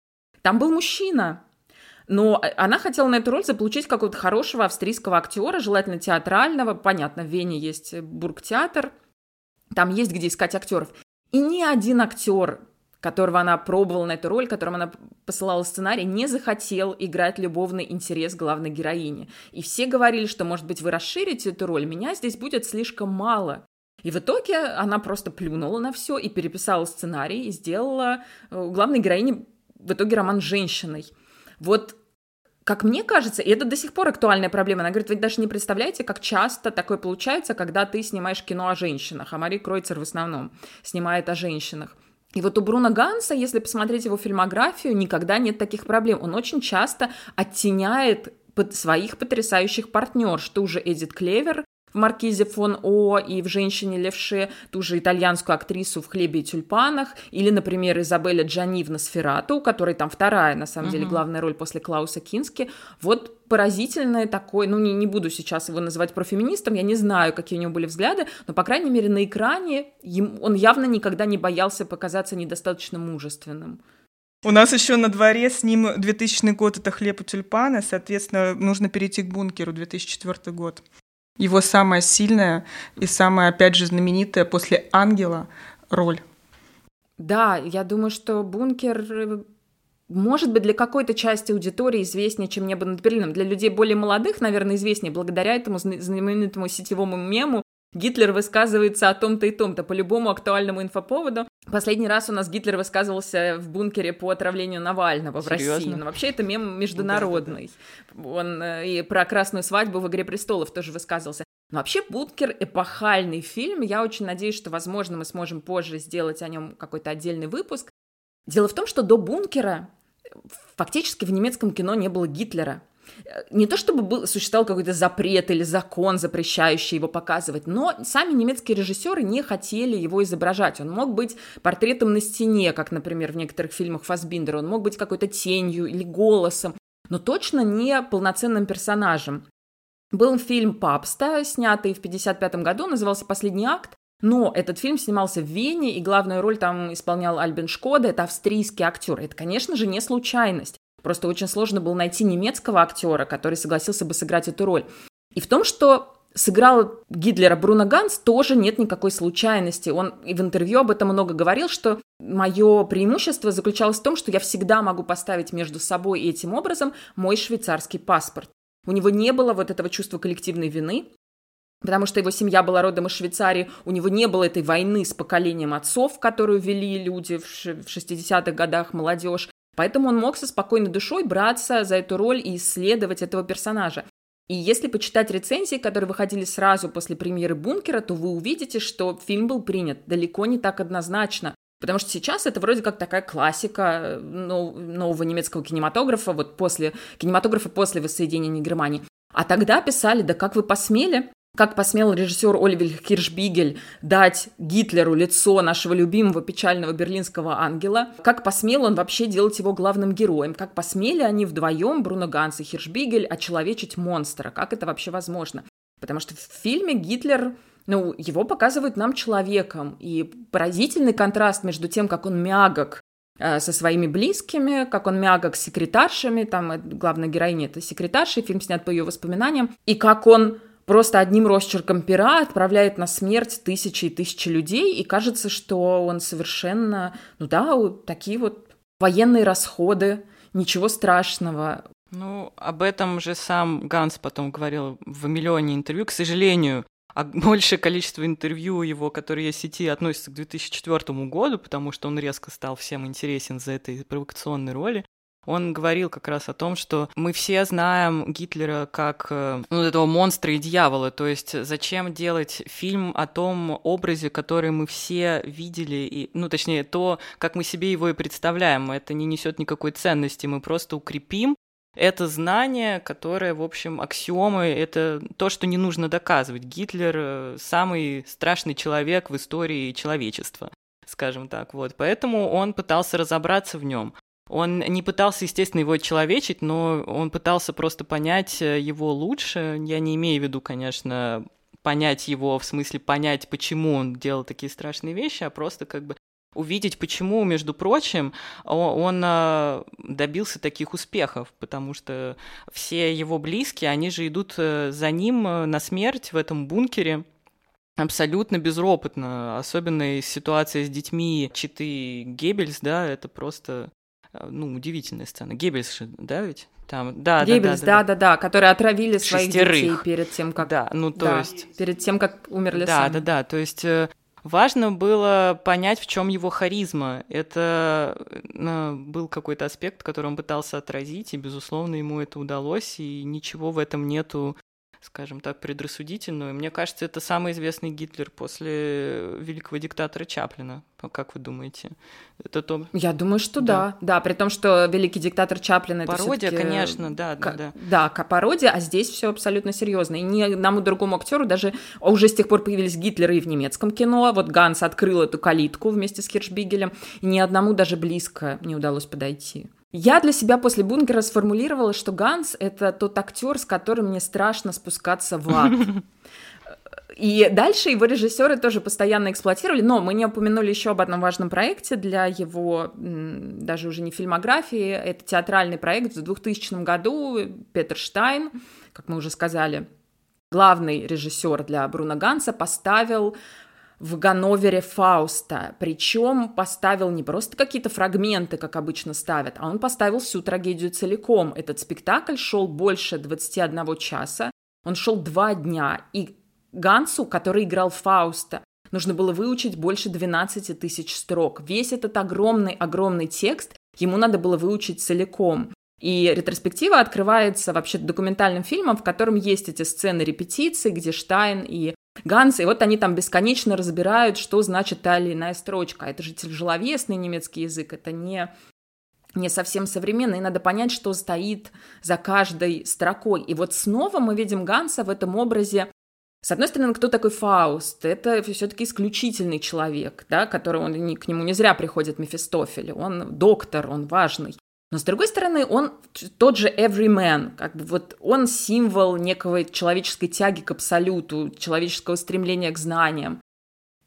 там был мужчина, но э, она хотела на эту роль заполучить какого-то хорошего австрийского актера, желательно театрального. Понятно, в Вене есть бургтеатр, там есть где искать актеров. И ни один актер, которого она пробовала на эту роль, которому она посылала сценарий, не захотел играть любовный интерес главной героини. И все говорили, что, может быть, вы расширите эту роль, меня здесь будет слишком мало. И в итоге она просто плюнула на все и переписала сценарий и сделала э, главной героине в итоге роман с женщиной. Вот как мне кажется, и это до сих пор актуальная проблема. Она говорит, вы даже не представляете, как часто такое получается, когда ты снимаешь кино о женщинах, а Мари Кройцер в основном снимает о женщинах. И вот у Бруно Ганса, если посмотреть его фильмографию, никогда нет таких проблем. Он очень часто оттеняет своих потрясающих партнер, что уже Эдит Клевер, в «Маркизе фон О» и в «Женщине левше», ту же итальянскую актрису в «Хлебе и тюльпанах», или, например, Изабелля Джани в «Носферату», у которой там вторая, на самом деле, главная роль после Клауса Кински. Вот поразительное такое, ну, не, не буду сейчас его называть профеминистом, я не знаю, какие у него были взгляды, но, по крайней мере, на экране ему, он явно никогда не боялся показаться недостаточно мужественным. У нас еще на дворе с ним 2000 год это хлеб и тюльпаны, соответственно, нужно перейти к бункеру 2004 год. Его самая сильная и самая, опять же, знаменитая после «Ангела» роль. Да, я думаю, что «Бункер» может быть, для какой-то части аудитории известнее, чем «Небо над Берлином». Для людей более молодых, наверное, известнее благодаря этому знаменитому сетевому мему Гитлер высказывается о том-то и том-то по любому актуальному инфоповоду. Последний раз у нас Гитлер высказывался в бункере по отравлению Навального в Серьезно? России. Но вообще это мем международный. Он э, и про красную свадьбу в «Игре престолов» тоже высказывался. Но вообще «Бункер» — эпохальный фильм. Я очень надеюсь, что, возможно, мы сможем позже сделать о нем какой-то отдельный выпуск. Дело в том, что до «Бункера» фактически в немецком кино не было Гитлера не то чтобы был, существовал какой-то запрет или закон, запрещающий его показывать, но сами немецкие режиссеры не хотели его изображать. Он мог быть портретом на стене, как, например, в некоторых фильмах Фасбиндера, он мог быть какой-то тенью или голосом, но точно не полноценным персонажем. Был фильм «Папста», снятый в 1955 году, назывался «Последний акт», но этот фильм снимался в Вене, и главную роль там исполнял Альбин Шкода, это австрийский актер. Это, конечно же, не случайность. Просто очень сложно было найти немецкого актера, который согласился бы сыграть эту роль. И в том, что сыграл Гитлера Бруно Ганс, тоже нет никакой случайности. Он и в интервью об этом много говорил, что мое преимущество заключалось в том, что я всегда могу поставить между собой и этим образом мой швейцарский паспорт. У него не было вот этого чувства коллективной вины, потому что его семья была родом из Швейцарии, у него не было этой войны с поколением отцов, которую вели люди в 60-х годах, молодежь. Поэтому он мог со спокойной душой браться за эту роль и исследовать этого персонажа. И если почитать рецензии, которые выходили сразу после премьеры «Бункера», то вы увидите, что фильм был принят далеко не так однозначно. Потому что сейчас это вроде как такая классика нового немецкого кинематографа, вот после кинематографа после воссоединения Германии. А тогда писали, да как вы посмели как посмел режиссер Оливер Киршбигель дать Гитлеру лицо нашего любимого печального берлинского ангела? Как посмел он вообще делать его главным героем? Как посмели они вдвоем, Бруно Ганс и Хиршбигель, очеловечить монстра? Как это вообще возможно? Потому что в фильме Гитлер ну, его показывают нам человеком. И поразительный контраст между тем, как он мягок э, со своими близкими, как он мягок с секретаршами, там э, главная героиня это секретарша, фильм снят по ее воспоминаниям, и как он просто одним росчерком пера отправляет на смерть тысячи и тысячи людей, и кажется, что он совершенно, ну да, такие вот военные расходы, ничего страшного. Ну, об этом же сам Ганс потом говорил в миллионе интервью. К сожалению, а большее количество интервью его, которые есть в сети, относятся к 2004 году, потому что он резко стал всем интересен за этой провокационной роли. Он говорил как раз о том, что мы все знаем Гитлера как э, ну, этого монстра и дьявола. То есть зачем делать фильм о том образе, который мы все видели, и, ну, точнее, то, как мы себе его и представляем. Это не несет никакой ценности. Мы просто укрепим это знание, которое, в общем, аксиомы, это то, что не нужно доказывать. Гитлер э, самый страшный человек в истории человечества, скажем так. Вот. Поэтому он пытался разобраться в нем. Он не пытался, естественно, его человечить, но он пытался просто понять э, его лучше. Я не имею в виду, конечно, понять его, в смысле понять, почему он делал такие страшные вещи, а просто как бы увидеть, почему, между прочим, он а, добился таких успехов, потому что все его близкие, они же идут э, за ним э, на смерть в этом бункере, абсолютно безропотно, особенно ситуация с детьми Читы Геббельс, да, это просто э, ну, удивительная сцена. Геббельс же, да, ведь? Там, да, Геббельс, да, да, да, да, да, которые отравили своих Шестерых. детей перед тем, как... Да, ну то да, есть... Перед тем, как умерли Да, сами. да, да, то есть Важно было понять, в чем его харизма. Это ну, был какой-то аспект, который он пытался отразить, и, безусловно, ему это удалось, и ничего в этом нету скажем так, предрассудительную. Мне кажется, это самый известный Гитлер после великого диктатора Чаплина. Как вы думаете? Это то... Я думаю, что да. да. Да, при том, что великий диктатор Чаплин это Пародия, всё-таки конечно, да, да, да. Да, пародия, а здесь все абсолютно серьезно. И ни одному другому актеру даже а уже с тех пор появились Гитлеры и в немецком кино. Вот Ганс открыл эту калитку вместе с Хиршбигелем, и ни одному даже близко не удалось подойти. Я для себя после бункера сформулировала, что Ганс — это тот актер, с которым мне страшно спускаться в ад. И дальше его режиссеры тоже постоянно эксплуатировали, но мы не упомянули еще об одном важном проекте для его, даже уже не фильмографии, это театральный проект в 2000 году, Петер Штайн, как мы уже сказали, главный режиссер для Бруно Ганса, поставил в Ганновере Фауста. Причем поставил не просто какие-то фрагменты, как обычно ставят, а он поставил всю трагедию целиком. Этот спектакль шел больше 21 часа, он шел два дня. И Гансу, который играл Фауста, нужно было выучить больше 12 тысяч строк. Весь этот огромный-огромный текст ему надо было выучить целиком. И ретроспектива открывается вообще документальным фильмом, в котором есть эти сцены репетиции, где Штайн и Ганс, и вот они там бесконечно разбирают, что значит та или иная строчка. Это же тяжеловесный немецкий язык, это не не совсем современный, и надо понять, что стоит за каждой строкой. И вот снова мы видим Ганса в этом образе с одной стороны, кто такой Фауст? Это все-таки исключительный человек, да, который он, к нему не зря приходит Мефистофель. Он доктор, он важный. Но с другой стороны, он тот же everyman, как бы вот он символ некого человеческой тяги к абсолюту, человеческого стремления к знаниям.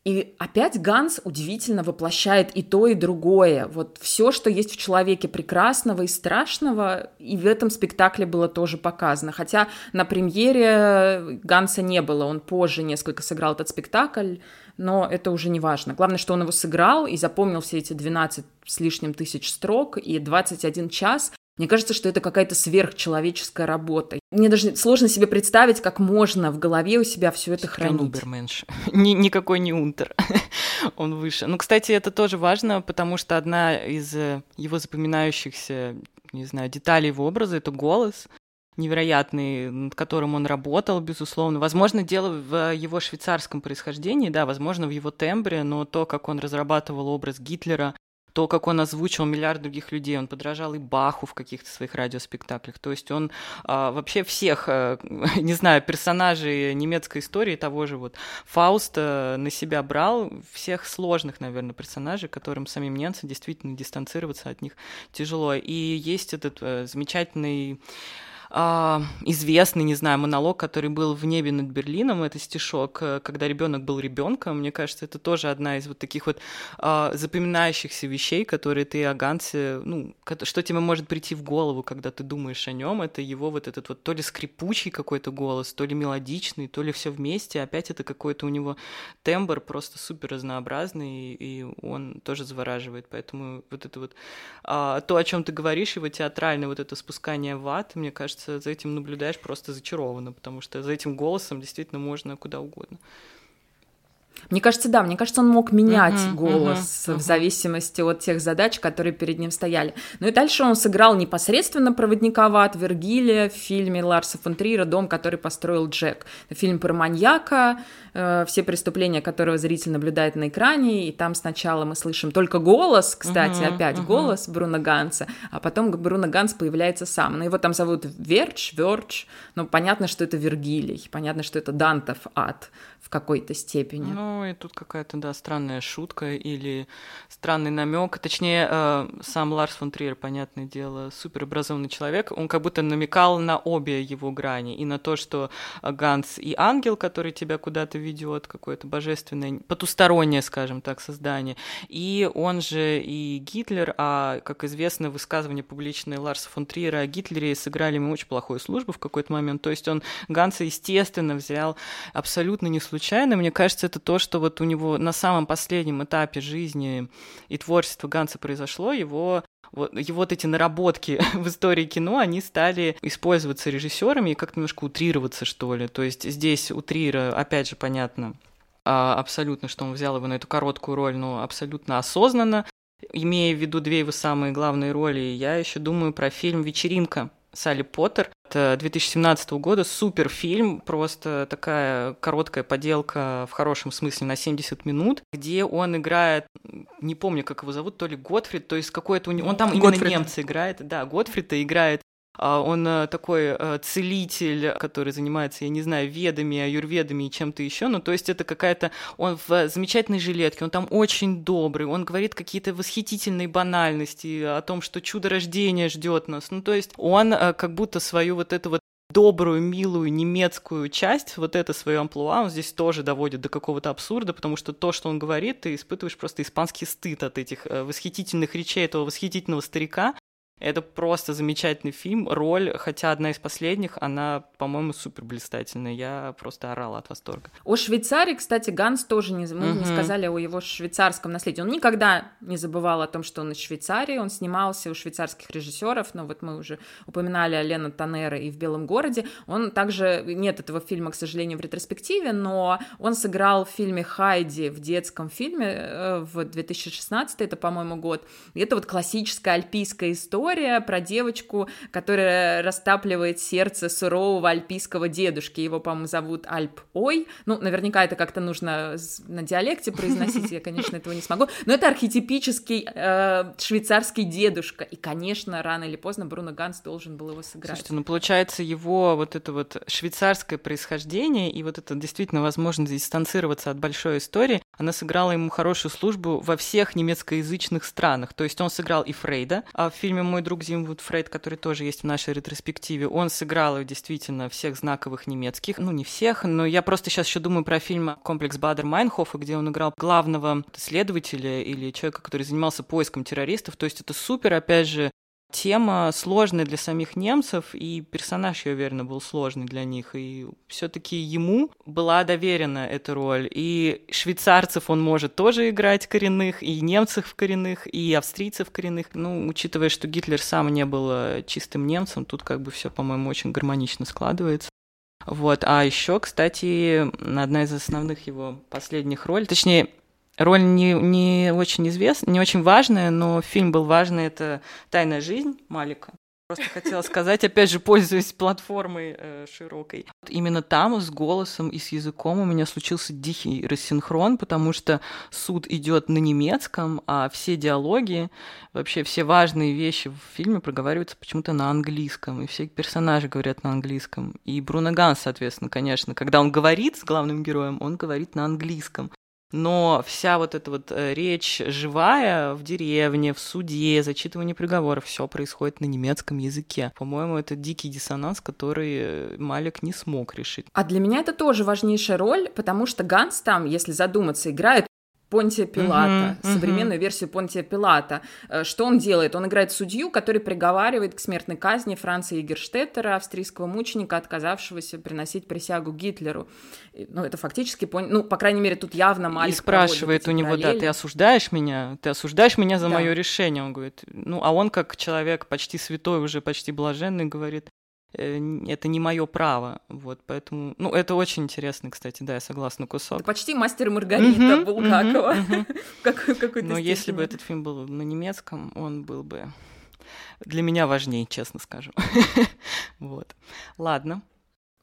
И опять Ганс удивительно воплощает и то, и другое. Вот все, что есть в человеке прекрасного и страшного, и в этом спектакле было тоже показано. Хотя на премьере Ганса не было, он позже несколько сыграл этот спектакль, но это уже не важно. Главное, что он его сыграл и запомнил все эти 12 с лишним тысяч строк и 21 час. Мне кажется, что это какая-то сверхчеловеческая работа. Мне даже сложно себе представить, как можно в голове у себя все это хранить. Уберменш. Ни, никакой не унтер. Он выше. Ну, кстати, это тоже важно, потому что одна из э, его запоминающихся, не знаю, деталей его образа — это голос невероятный, над которым он работал, безусловно. Возможно, дело в его швейцарском происхождении, да, возможно, в его тембре, но то, как он разрабатывал образ Гитлера, то, как он озвучил миллиард других людей, он подражал и Баху в каких-то своих радиоспектаклях. То есть он а, вообще всех, а, не знаю, персонажей немецкой истории, того же вот Фауста на себя брал, всех сложных, наверное, персонажей, которым самим немцам действительно дистанцироваться от них тяжело. И есть этот а, замечательный а, известный, не знаю, монолог, который был в небе над Берлином, это стишок, э, когда ребенок был ребенком. Мне кажется, это тоже одна из вот таких вот а, запоминающихся вещей, которые ты о Гансе, ну, что тебе может прийти в голову, когда ты думаешь о нем, это его вот этот вот то ли скрипучий какой-то голос, то ли мелодичный, то ли все вместе. Опять это какой-то у него тембр просто супер разнообразный, и он тоже завораживает. Поэтому вот это вот а, то, о чем ты говоришь, его театральное вот это спускание в ад, мне кажется, кажется, за этим наблюдаешь просто зачарованно, потому что за этим голосом действительно можно куда угодно. Мне кажется, да, мне кажется, он мог менять uh-huh, голос uh-huh, uh-huh. в зависимости от тех задач, которые перед ним стояли. Ну и дальше он сыграл непосредственно проводника в ад Вергилия в фильме Ларса фон Трира «Дом, который построил Джек». Фильм про маньяка, э, все преступления которого зритель наблюдает на экране, и там сначала мы слышим только голос, кстати, uh-huh, опять uh-huh. голос Бруно Ганса, а потом Бруно Ганс появляется сам. Но его там зовут Верч, Верч, но понятно, что это Вергилий, понятно, что это Дантов ад в какой-то степени. Ну, и тут какая-то, да, странная шутка или странный намек. Точнее, э, сам Ларс фон Триер, понятное дело, суперобразованный человек. Он как будто намекал на обе его грани. И на то, что Ганс и ангел, который тебя куда-то ведет, какое-то божественное, потустороннее, скажем так, создание. И он же и Гитлер, а, как известно, высказывание публичное Ларса фон Триера о Гитлере сыграли ему очень плохую службу в какой-то момент. То есть он Ганса, естественно, взял абсолютно не случайно. Мне кажется, это то, что вот у него на самом последнем этапе жизни и творчества Ганса произошло, его вот, его вот эти наработки в истории кино, они стали использоваться режиссерами и как-то немножко утрироваться, что ли. То есть здесь у Трира, опять же, понятно, а, абсолютно, что он взял его на эту короткую роль, но абсолютно осознанно. Имея в виду две его самые главные роли, я еще думаю про фильм «Вечеринка», Салли Поттер. Это 2017 года, супер фильм, просто такая короткая поделка в хорошем смысле на 70 минут, где он играет, не помню, как его зовут, то ли Готфрид, то есть какой-то у него, он там именно Готфрид. немца играет, да, Готфрида играет он э, такой э, целитель, который занимается, я не знаю, ведами, аюрведами и чем-то еще. Ну, то есть это какая-то... Он в замечательной жилетке, он там очень добрый, он говорит какие-то восхитительные банальности о том, что чудо рождения ждет нас. Ну, то есть он э, как будто свою вот эту вот добрую, милую немецкую часть, вот это свое амплуа, он здесь тоже доводит до какого-то абсурда, потому что то, что он говорит, ты испытываешь просто испанский стыд от этих восхитительных речей этого восхитительного старика, это просто замечательный фильм. Роль, хотя одна из последних, она, по-моему, супер блистательная. Я просто орала от восторга. О Швейцарии, кстати, Ганс тоже не, мы угу. не сказали о его швейцарском наследии. Он никогда не забывал о том, что он из Швейцарии. Он снимался у швейцарских режиссеров. Но вот мы уже упоминали о Лена Танера и в Белом городе. Он также нет этого фильма, к сожалению, в ретроспективе, но он сыграл в фильме Хайди в детском фильме э, в 2016, это, по-моему, год. И это вот классическая альпийская история история про девочку, которая растапливает сердце сурового альпийского дедушки. Его, по-моему, зовут Альп Ой. Ну, наверняка это как-то нужно на диалекте произносить, я, конечно, этого не смогу. Но это архетипический э, швейцарский дедушка. И, конечно, рано или поздно Бруно Ганс должен был его сыграть. Слушайте, ну, получается, его вот это вот швейцарское происхождение и вот это действительно возможность дистанцироваться от большой истории, она сыграла ему хорошую службу во всех немецкоязычных странах. То есть он сыграл и Фрейда, а в фильме «Мой друг Зимвуд Фрейд», который тоже есть в нашей ретроспективе, он сыграл действительно всех знаковых немецких. Ну, не всех, но я просто сейчас еще думаю про фильм «Комплекс Бадер Майнхофа», где он играл главного следователя или человека, который занимался поиском террористов. То есть это супер, опять же, Тема сложная для самих немцев, и персонаж, я уверена, был сложный для них. И все-таки ему была доверена эта роль. И швейцарцев он может тоже играть коренных, и немцев коренных, и австрийцев коренных. Ну, учитывая, что Гитлер сам не был э, чистым немцем, тут как бы все, по-моему, очень гармонично складывается. Вот. А еще, кстати, одна из основных его последних ролей, точнее, Роль не, не очень известная, не очень важная, но фильм был важный. Это «Тайная жизнь» Малика. Просто хотела сказать, опять же, пользуясь платформой э, широкой. Именно там с голосом и с языком у меня случился дикий рассинхрон, потому что суд идет на немецком, а все диалоги, вообще все важные вещи в фильме проговариваются почему-то на английском, и все персонажи говорят на английском. И Бруно Ганс, соответственно, конечно, когда он говорит с главным героем, он говорит на английском но вся вот эта вот э, речь живая в деревне, в суде, зачитывание приговоров, все происходит на немецком языке. По-моему, это дикий диссонанс, который э, Малик не смог решить. А для меня это тоже важнейшая роль, потому что Ганс там, если задуматься, играет Понтия Пилата, uh-huh, современную uh-huh. версию Понтия Пилата. Что он делает? Он играет судью, который приговаривает к смертной казни Франца Егерштеттера, австрийского мученика, отказавшегося приносить присягу Гитлеру. Ну, это фактически, ну, по крайней мере, тут явно Малик И спрашивает у него, параллели. да, ты осуждаешь меня? Ты осуждаешь меня за да. мое решение? Он говорит, ну, а он как человек почти святой, уже почти блаженный, говорит, это не мое право, вот, поэтому, ну, это очень интересно, кстати, да, я согласна, кусок. Это почти мастер Маргарита Булгакова. Но если бы этот фильм был на немецком, он был бы для меня важнее, честно скажу. вот. Ладно.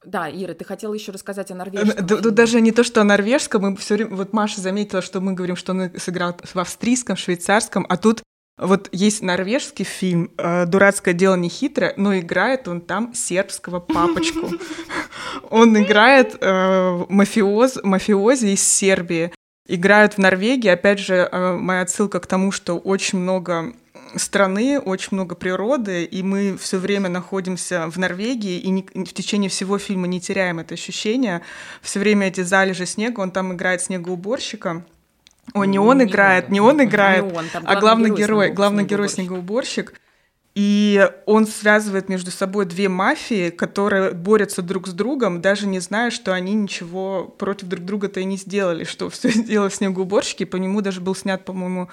Да, Ира, ты хотела еще рассказать о норвежском. Тут даже не то, что о норвежском, мы все время, вот Маша заметила, что мы говорим, что он сыграл в австрийском, швейцарском, а тут вот есть норвежский фильм э, «Дурацкое дело не хитрое», но играет он там сербского папочку. Он играет э, мафиоз, мафиози из Сербии. Играют в Норвегии. Опять же, э, моя отсылка к тому, что очень много страны, очень много природы, и мы все время находимся в Норвегии, и не, в течение всего фильма не теряем это ощущение. Все время эти залежи снега, он там играет снегоуборщика. О, не он играет, не он играет, не он, а главный герой, главный герой снегоуборщик. И он связывает между собой две мафии, которые борются друг с другом, даже не зная, что они ничего против друг друга-то и не сделали, что все дело в снегоуборщике. По нему даже был снят, по-моему,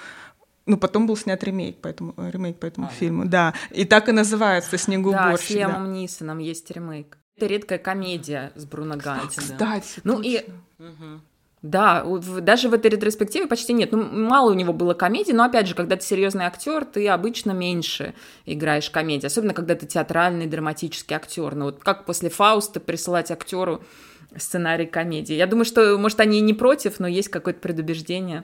ну, потом был снят ремейк по этому, ремейк по этому а, фильму, да. И так и называется «Снегоуборщик». Да, с Лемом да. Нисоном есть ремейк. Это редкая комедия с Бруно Ганти. Кстати, Ну точно. и... Угу. Да, даже в этой ретроспективе почти нет. Ну, мало у него было комедий, но опять же, когда ты серьезный актер, ты обычно меньше играешь комедии, особенно когда ты театральный, драматический актер. Ну вот как после Фауста присылать актеру сценарий комедии? Я думаю, что, может, они и не против, но есть какое-то предубеждение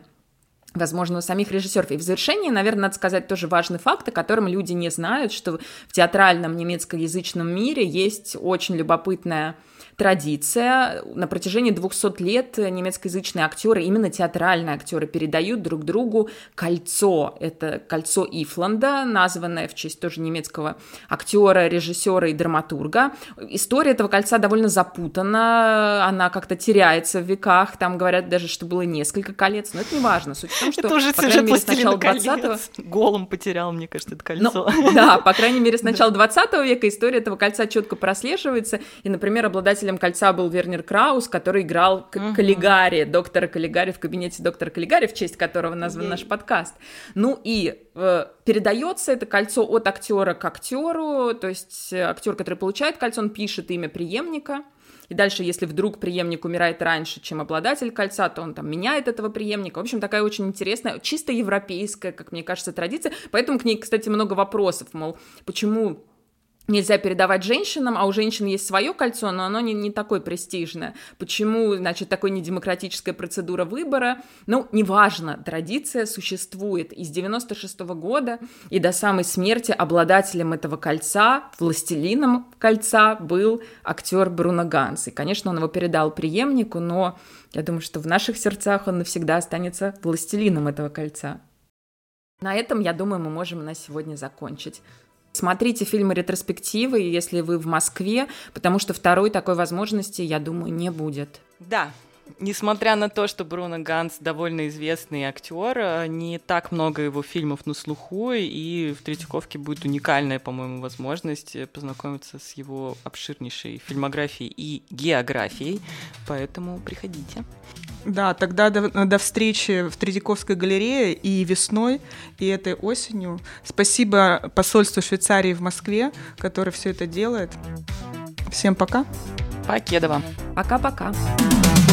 возможно, у самих режиссеров. И в завершении, наверное, надо сказать тоже важный факт, о котором люди не знают, что в театральном немецкоязычном мире есть очень любопытная традиция. На протяжении 200 лет немецкоязычные актеры, именно театральные актеры, передают друг другу кольцо. Это кольцо Ифланда, названное в честь тоже немецкого актера, режиссера и драматурга. История этого кольца довольно запутана, она как-то теряется в веках. Там говорят даже, что было несколько колец, но это не важно. Суть том, что, это уже по крайней мере, с начала 20-го... Голым потерял, мне кажется, это кольцо. Ну, да, по крайней мере, с начала 20 века история этого кольца четко прослеживается. И, например, обладателем кольца был Вернер Краус, который играл uh-huh. Каллигари, доктора Каллигари в кабинете доктора Каллигари, в честь которого назван наш подкаст. Ну и э, передается это кольцо от актера к актеру, то есть э, актер, который получает кольцо, он пишет имя преемника. И дальше, если вдруг преемник умирает раньше, чем обладатель кольца, то он там меняет этого преемника. В общем, такая очень интересная, чисто европейская, как мне кажется, традиция. Поэтому к ней, кстати, много вопросов, мол, почему нельзя передавать женщинам, а у женщин есть свое кольцо, но оно не, не такое престижное. Почему, значит, такой недемократическая процедура выбора? Ну, неважно, традиция существует. И с 96 -го года и до самой смерти обладателем этого кольца, властелином кольца, был актер Бруно Ганс. И, конечно, он его передал преемнику, но я думаю, что в наших сердцах он навсегда останется властелином этого кольца. На этом, я думаю, мы можем на сегодня закончить. Смотрите фильмы ретроспективы, если вы в Москве, потому что второй такой возможности, я думаю, не будет. Да, Несмотря на то, что Бруно Ганс довольно известный актер, э, не так много его фильмов на слуху, и в Третьяковке будет уникальная, по-моему, возможность познакомиться с его обширнейшей фильмографией и географией, поэтому приходите. Да, тогда до, до встречи в Третьяковской галерее и весной, и этой осенью. Спасибо посольству Швейцарии в Москве, которое все это делает. Всем пока. Покедова. Пока-пока.